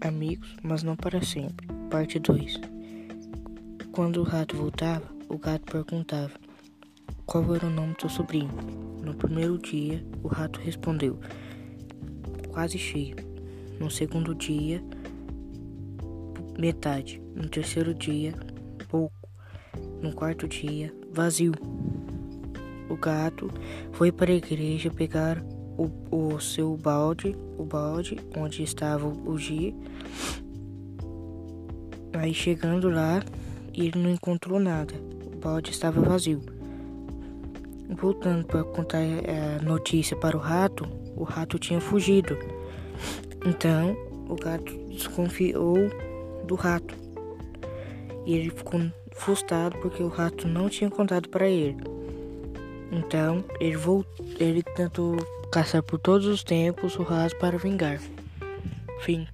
amigos, mas não para sempre. Parte 2 Quando o rato voltava, o gato perguntava qual era o nome do seu sobrinho. No primeiro dia, o rato respondeu: quase cheio. No segundo dia, metade. No terceiro dia, pouco. No quarto dia, vazio. O gato foi para a igreja pegar o, o seu balde, o balde onde estava o G. Aí chegando lá, ele não encontrou nada. O balde estava vazio. Voltando para contar a notícia para o rato, o rato tinha fugido. Então, o gato desconfiou do rato. E ele ficou frustrado porque o rato não tinha contado para ele. Então, ele voltou, ele tentou caçar por todos os tempos o rato para vingar. Fim.